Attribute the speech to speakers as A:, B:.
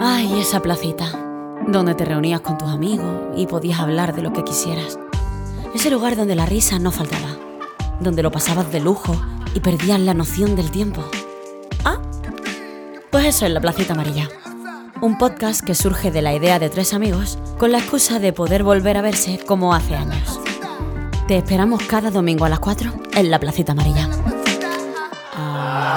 A: Ay, esa placita, donde te reunías con tus amigos y podías hablar de lo que quisieras. Ese lugar donde la risa no faltaba, donde lo pasabas de lujo y perdías la noción del tiempo. Ah, pues eso es la Placita Amarilla. Un podcast que surge de la idea de tres amigos con la excusa de poder volver a verse como hace años. Te esperamos cada domingo a las 4 en la Placita Amarilla. Ah,